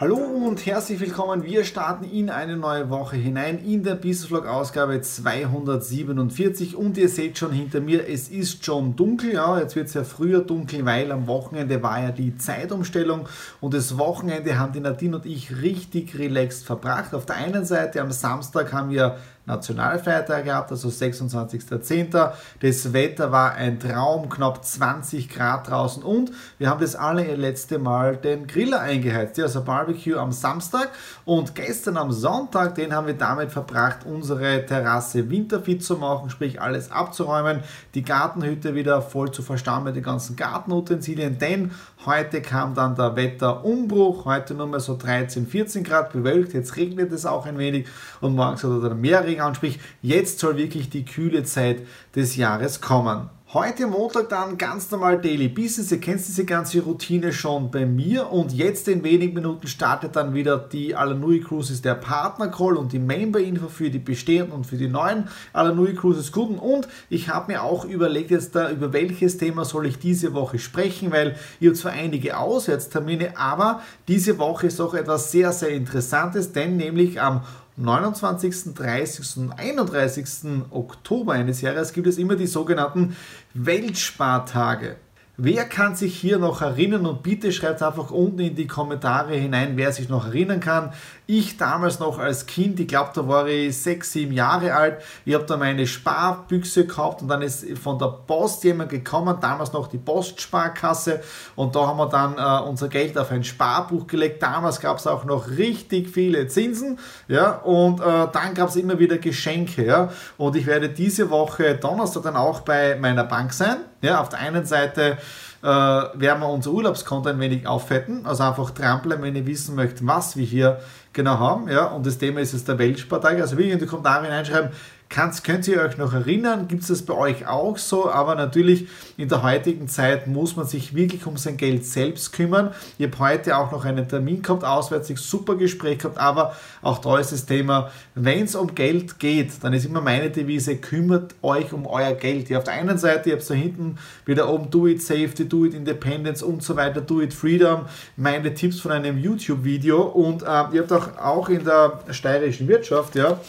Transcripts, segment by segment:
Hallo und herzlich willkommen. Wir starten in eine neue Woche hinein in der Business Vlog Ausgabe 247 und ihr seht schon hinter mir, es ist schon dunkel. Ja, jetzt wird es ja früher dunkel, weil am Wochenende war ja die Zeitumstellung und das Wochenende haben die Nadine und ich richtig relaxed verbracht. Auf der einen Seite am Samstag haben wir Nationalfeiertag gehabt, also 26.10. Das Wetter war ein Traum, knapp 20 Grad draußen. Und wir haben das allerletzte Mal den Griller eingeheizt, also Barbecue am Samstag. Und gestern am Sonntag, den haben wir damit verbracht, unsere Terrasse winterfit zu machen, sprich alles abzuräumen, die Gartenhütte wieder voll zu verstauen mit den ganzen Gartenutensilien, denn heute kam dann der Wetterumbruch, heute nur mehr so 13, 14 Grad bewölkt, jetzt regnet es auch ein wenig. Und morgen soll dann mehr Regen an, sprich jetzt soll wirklich die kühle Zeit des Jahres kommen. Heute Montag dann ganz normal Daily Business. Ihr kennt diese ganze Routine schon bei mir und jetzt in wenigen Minuten startet dann wieder die Alanui Cruises der Partner Call und die Member Info für die bestehenden und für die neuen Alanui Cruises Kunden und ich habe mir auch überlegt jetzt da über welches Thema soll ich diese Woche sprechen, weil ihr zwar einige Auswärtstermine, aber diese Woche ist auch etwas sehr sehr interessantes, denn nämlich am 29., 30. und 31. Oktober eines Jahres gibt es immer die sogenannten Weltspartage. Wer kann sich hier noch erinnern und bitte schreibt einfach unten in die Kommentare hinein, wer sich noch erinnern kann. Ich damals noch als Kind, ich glaube, da war ich sechs, sieben Jahre alt. Ich habe da meine Sparbüchse gehabt und dann ist von der Post jemand gekommen, damals noch die Postsparkasse und da haben wir dann äh, unser Geld auf ein Sparbuch gelegt. Damals gab es auch noch richtig viele Zinsen, ja, und äh, dann gab es immer wieder Geschenke, ja. Und ich werde diese Woche Donnerstag dann auch bei meiner Bank sein. Ja, auf der einen Seite äh, werden wir unser Urlaubskonto ein wenig auffetten, also einfach trampeln, wenn ihr wissen möchtet, was wir hier genau haben. Ja, und das Thema ist jetzt der Weltspartag. Also wie in die Kommentare hineinschreiben, Kannst, könnt ihr euch noch erinnern? Gibt es das bei euch auch so? Aber natürlich in der heutigen Zeit muss man sich wirklich um sein Geld selbst kümmern. Ich habe heute auch noch einen Termin gehabt, auswärts, super Gespräch gehabt, aber auch da ist das Thema, wenn es um Geld geht, dann ist immer meine Devise, kümmert euch um euer Geld. Ihr auf der einen Seite, ihr habt da hinten wieder oben Do It Safety, Do It Independence und so weiter, Do It Freedom, meine Tipps von einem YouTube-Video und äh, ihr habt auch, auch in der steirischen Wirtschaft, ja,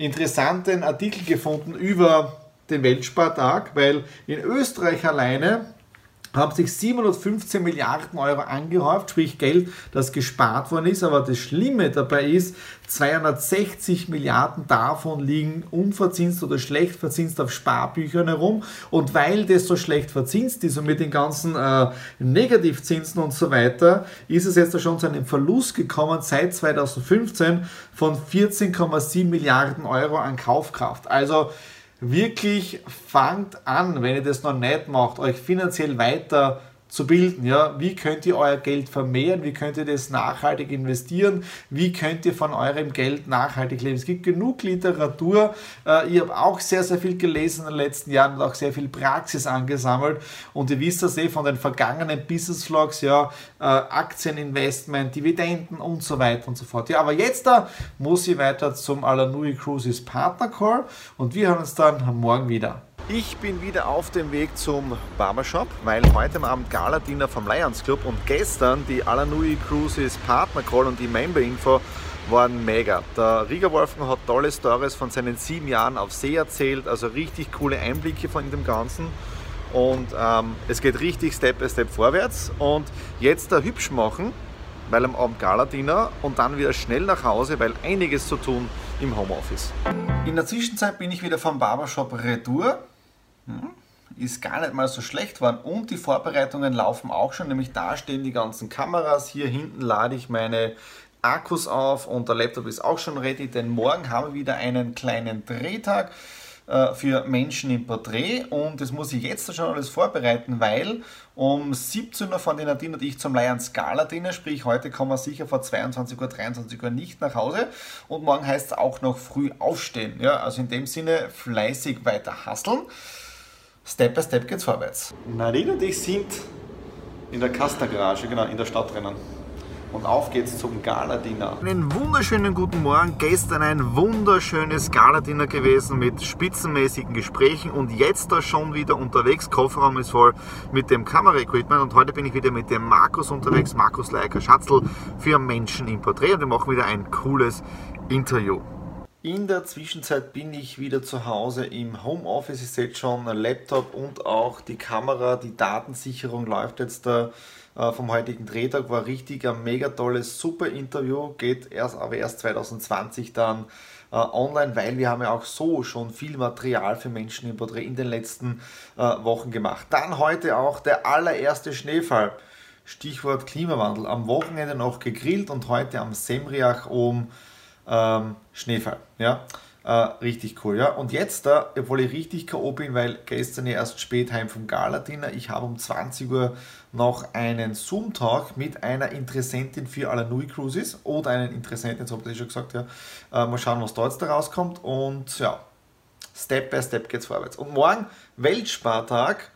interessanten Artikel gefunden über den Weltspartag, weil in Österreich alleine haben sich 715 Milliarden Euro angehäuft, sprich Geld, das gespart worden ist. Aber das Schlimme dabei ist, 260 Milliarden davon liegen unverzinst oder schlecht verzinst auf Sparbüchern herum. Und weil das so schlecht verzinst ist und mit den ganzen äh, Negativzinsen und so weiter, ist es jetzt schon zu einem Verlust gekommen seit 2015 von 14,7 Milliarden Euro an Kaufkraft. Also wirklich fangt an, wenn ihr das noch nicht macht, euch finanziell weiter zu bilden. Ja? Wie könnt ihr euer Geld vermehren? Wie könnt ihr das nachhaltig investieren? Wie könnt ihr von eurem Geld nachhaltig leben? Es gibt genug Literatur. Äh, ich habe auch sehr, sehr viel gelesen in den letzten Jahren und auch sehr viel Praxis angesammelt. Und ihr wisst das eh von den vergangenen Business Vlogs, ja, äh, Aktieninvestment, Dividenden und so weiter und so fort. Ja, aber jetzt da muss ich weiter zum Alanui Cruises Partner Call und wir hören uns dann morgen wieder. Ich bin wieder auf dem Weg zum Barbershop, weil heute Abend Gala-Dinner vom Lions Club und gestern die Alanui Cruises Partner Call und die Member Info waren mega. Der Rieger Wolfgang hat tolle Stories von seinen sieben Jahren auf See erzählt, also richtig coole Einblicke von dem Ganzen. Und ähm, es geht richtig Step by Step vorwärts. Und jetzt da hübsch machen, weil am Abend Gala-Dinner und dann wieder schnell nach Hause, weil einiges zu tun im Homeoffice. In der Zwischenzeit bin ich wieder vom Barbershop Retour ist gar nicht mal so schlecht geworden. Und die Vorbereitungen laufen auch schon, nämlich da stehen die ganzen Kameras, hier hinten lade ich meine Akkus auf und der Laptop ist auch schon ready, denn morgen haben wir wieder einen kleinen Drehtag äh, für Menschen im Porträt. Und das muss ich jetzt schon alles vorbereiten, weil um 17 Uhr von den Nadine und ich zum Lions Gala Dinner, sprich heute kommen wir sicher vor 22 Uhr, 23 Uhr nicht nach Hause. Und morgen heißt es auch noch früh aufstehen. Ja, also in dem Sinne fleißig weiter hasseln. Step by Step geht's vorwärts. Nadine und ich sind in der Casta Garage, genau, in der Stadt drinnen. Und auf geht's zum Gala-Dinner. Einen wunderschönen guten Morgen. Gestern ein wunderschönes Gala-Dinner gewesen mit spitzenmäßigen Gesprächen und jetzt da schon wieder unterwegs. Kofferraum ist voll mit dem Kameraequipment und heute bin ich wieder mit dem Markus unterwegs. Markus Leiker Schatzl für Menschen im Porträt und wir machen wieder ein cooles Interview. In der Zwischenzeit bin ich wieder zu Hause im Homeoffice. Ich sehe schon Laptop und auch die Kamera, die Datensicherung läuft jetzt da äh, vom heutigen Drehtag. War richtig ein mega tolles, super Interview. Geht erst, aber erst 2020 dann äh, online, weil wir haben ja auch so schon viel Material für Menschen im Porträt in den letzten äh, Wochen gemacht. Dann heute auch der allererste Schneefall. Stichwort Klimawandel. Am Wochenende noch gegrillt und heute am Semriach um ähm, Schneefall. Ja? Äh, richtig cool, ja. Und jetzt da, obwohl ich richtig K.O. bin, weil gestern ja erst spät heim vom Gala-Dinner, ich habe um 20 Uhr noch einen Zoom-Talk mit einer Interessentin für Alanui Cruises oder einen Interessenten, jetzt habe ich schon gesagt, ja. Äh, mal schauen, was da jetzt da rauskommt und ja, Step by Step geht's vorwärts. Und morgen Weltspartag,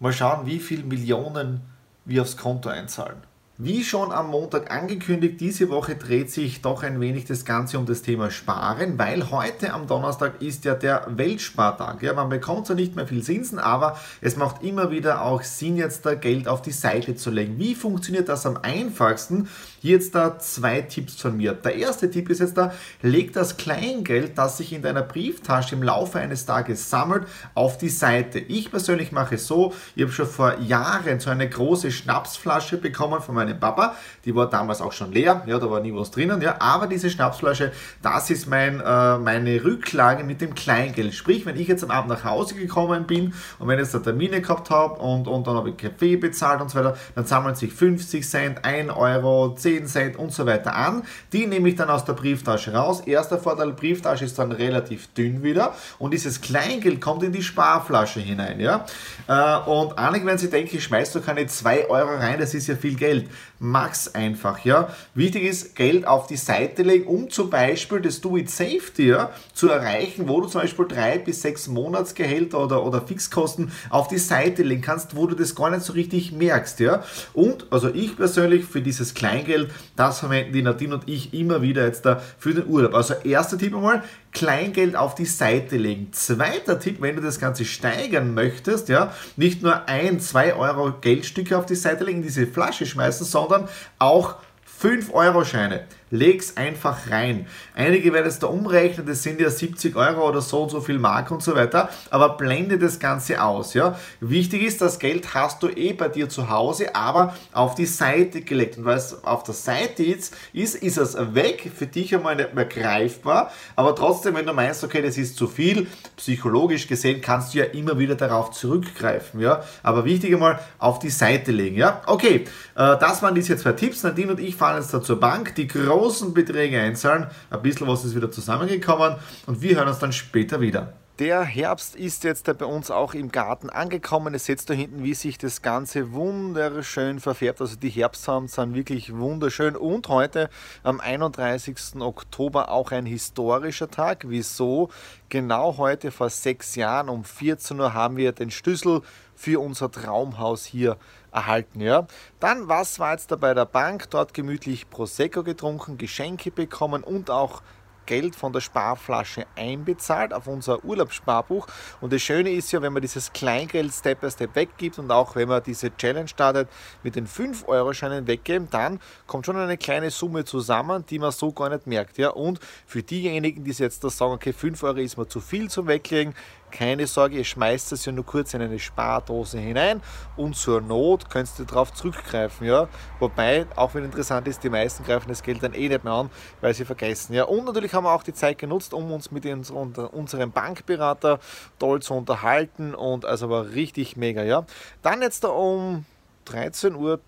mal schauen, wie viele Millionen wir aufs Konto einzahlen. Wie schon am Montag angekündigt, diese Woche dreht sich doch ein wenig das Ganze um das Thema Sparen, weil heute am Donnerstag ist ja der Weltspartag. Ja, man bekommt zwar nicht mehr viel Zinsen, aber es macht immer wieder auch Sinn, jetzt da Geld auf die Seite zu legen. Wie funktioniert das am einfachsten? Hier jetzt da zwei Tipps von mir. Der erste Tipp ist jetzt da, leg das Kleingeld, das sich in deiner Brieftasche im Laufe eines Tages sammelt, auf die Seite. Ich persönlich mache es so, ich habe schon vor Jahren so eine große Schnapsflasche bekommen von meinem Papa. Die war damals auch schon leer, ja, da war nie was drinnen, ja, aber diese Schnapsflasche, das ist mein, äh, meine Rücklage mit dem Kleingeld. Sprich, wenn ich jetzt am Abend nach Hause gekommen bin und wenn ich jetzt eine Termine gehabt habe und, und dann habe ich Kaffee bezahlt und so weiter, dann sammeln sich 50 Cent, 1 Euro, 10 10 Cent und so weiter an. Die nehme ich dann aus der Brieftasche raus. Erster Vorteil, Brieftasche ist dann relativ dünn wieder und dieses Kleingeld kommt in die Sparflasche hinein. Ja? Äh, und einige werden sich denken, ich schmeiß doch keine 2 Euro rein, das ist ja viel Geld. Mach's einfach. Ja? Wichtig ist, Geld auf die Seite legen, um zum Beispiel das Do-It-Safety ja, zu erreichen, wo du zum Beispiel drei bis sechs Monatsgehälter oder, oder Fixkosten auf die Seite legen kannst, wo du das gar nicht so richtig merkst. Ja? Und also ich persönlich für dieses Kleingeld das verwenden die Nadine und ich immer wieder jetzt da für den Urlaub. Also erster Tipp einmal, Kleingeld auf die Seite legen. Zweiter Tipp, wenn du das Ganze steigern möchtest, ja, nicht nur ein, zwei Euro Geldstücke auf die Seite legen, diese Flasche schmeißen, sondern auch 5-Euro-Scheine. Leg's einfach rein. Einige werden es da umrechnen, das sind ja 70 Euro oder so und so viel Mark und so weiter, aber blende das Ganze aus. Ja? Wichtig ist, das Geld hast du eh bei dir zu Hause, aber auf die Seite gelegt. Und weil es auf der Seite jetzt ist, ist es weg, für dich einmal nicht mehr greifbar, aber trotzdem, wenn du meinst, okay, das ist zu viel, psychologisch gesehen kannst du ja immer wieder darauf zurückgreifen. Ja? Aber wichtig einmal auf die Seite legen. Ja? Okay, äh, das waren diese zwei Tipps. Nadine und ich fahren jetzt da zur Bank. Die große großen Beträge einzahlen. Ein bisschen was ist wieder zusammengekommen und wir hören uns dann später wieder. Der Herbst ist jetzt bei uns auch im Garten angekommen. Ihr seht da hinten, wie sich das Ganze wunderschön verfärbt. Also die Herbstsamen sind wirklich wunderschön. Und heute am 31. Oktober auch ein historischer Tag. Wieso? Genau heute vor sechs Jahren um 14 Uhr haben wir den Schlüssel für unser Traumhaus hier erhalten. Ja. Dann, was war jetzt da bei der Bank? Dort gemütlich Prosecco getrunken, Geschenke bekommen und auch Geld von der Sparflasche einbezahlt auf unser Urlaubssparbuch. Und das Schöne ist ja, wenn man dieses Kleingeld Step by Step weggibt und auch wenn man diese Challenge startet mit den 5-Euro-Scheinen weggeben, dann kommt schon eine kleine Summe zusammen, die man so gar nicht merkt. Ja? Und für diejenigen, die jetzt da sagen, okay, 5 Euro ist mir zu viel zum Weglegen, keine Sorge, ihr schmeißt es ja nur kurz in eine Spardose hinein und zur Not könnt ihr darauf zurückgreifen. Ja? Wobei, auch wenn interessant ist, die meisten greifen das Geld dann eh nicht mehr an, weil sie vergessen. Ja? Und natürlich haben wir auch die Zeit genutzt, um uns mit unserem Bankberater toll zu unterhalten und also war richtig mega. Ja? Dann jetzt da um 13 Uhr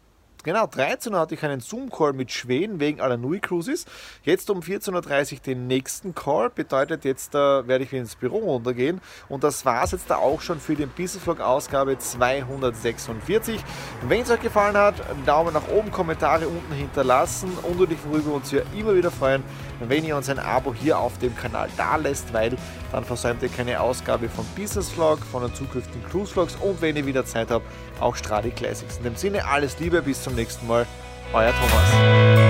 Genau, 13 Uhr hatte ich einen Zoom-Call mit Schweden wegen aller Nui Cruises. Jetzt um 14.30 Uhr den nächsten Call. Bedeutet, jetzt äh, werde ich wieder ins Büro runtergehen. Und das war es jetzt da auch schon für den Business Vlog Ausgabe 246. Wenn es euch gefallen hat, Daumen nach oben, Kommentare unten hinterlassen und natürlich worüber wir uns ja immer wieder freuen, wenn ihr uns ein Abo hier auf dem Kanal da lässt, weil dann versäumt ihr keine Ausgabe von Business Vlog, von den zukünftigen Cruise Vlogs und wenn ihr wieder Zeit habt, auch Stradi Classics. In dem Sinne, alles Liebe, bis zum nächsten Mal. Euer Thomas.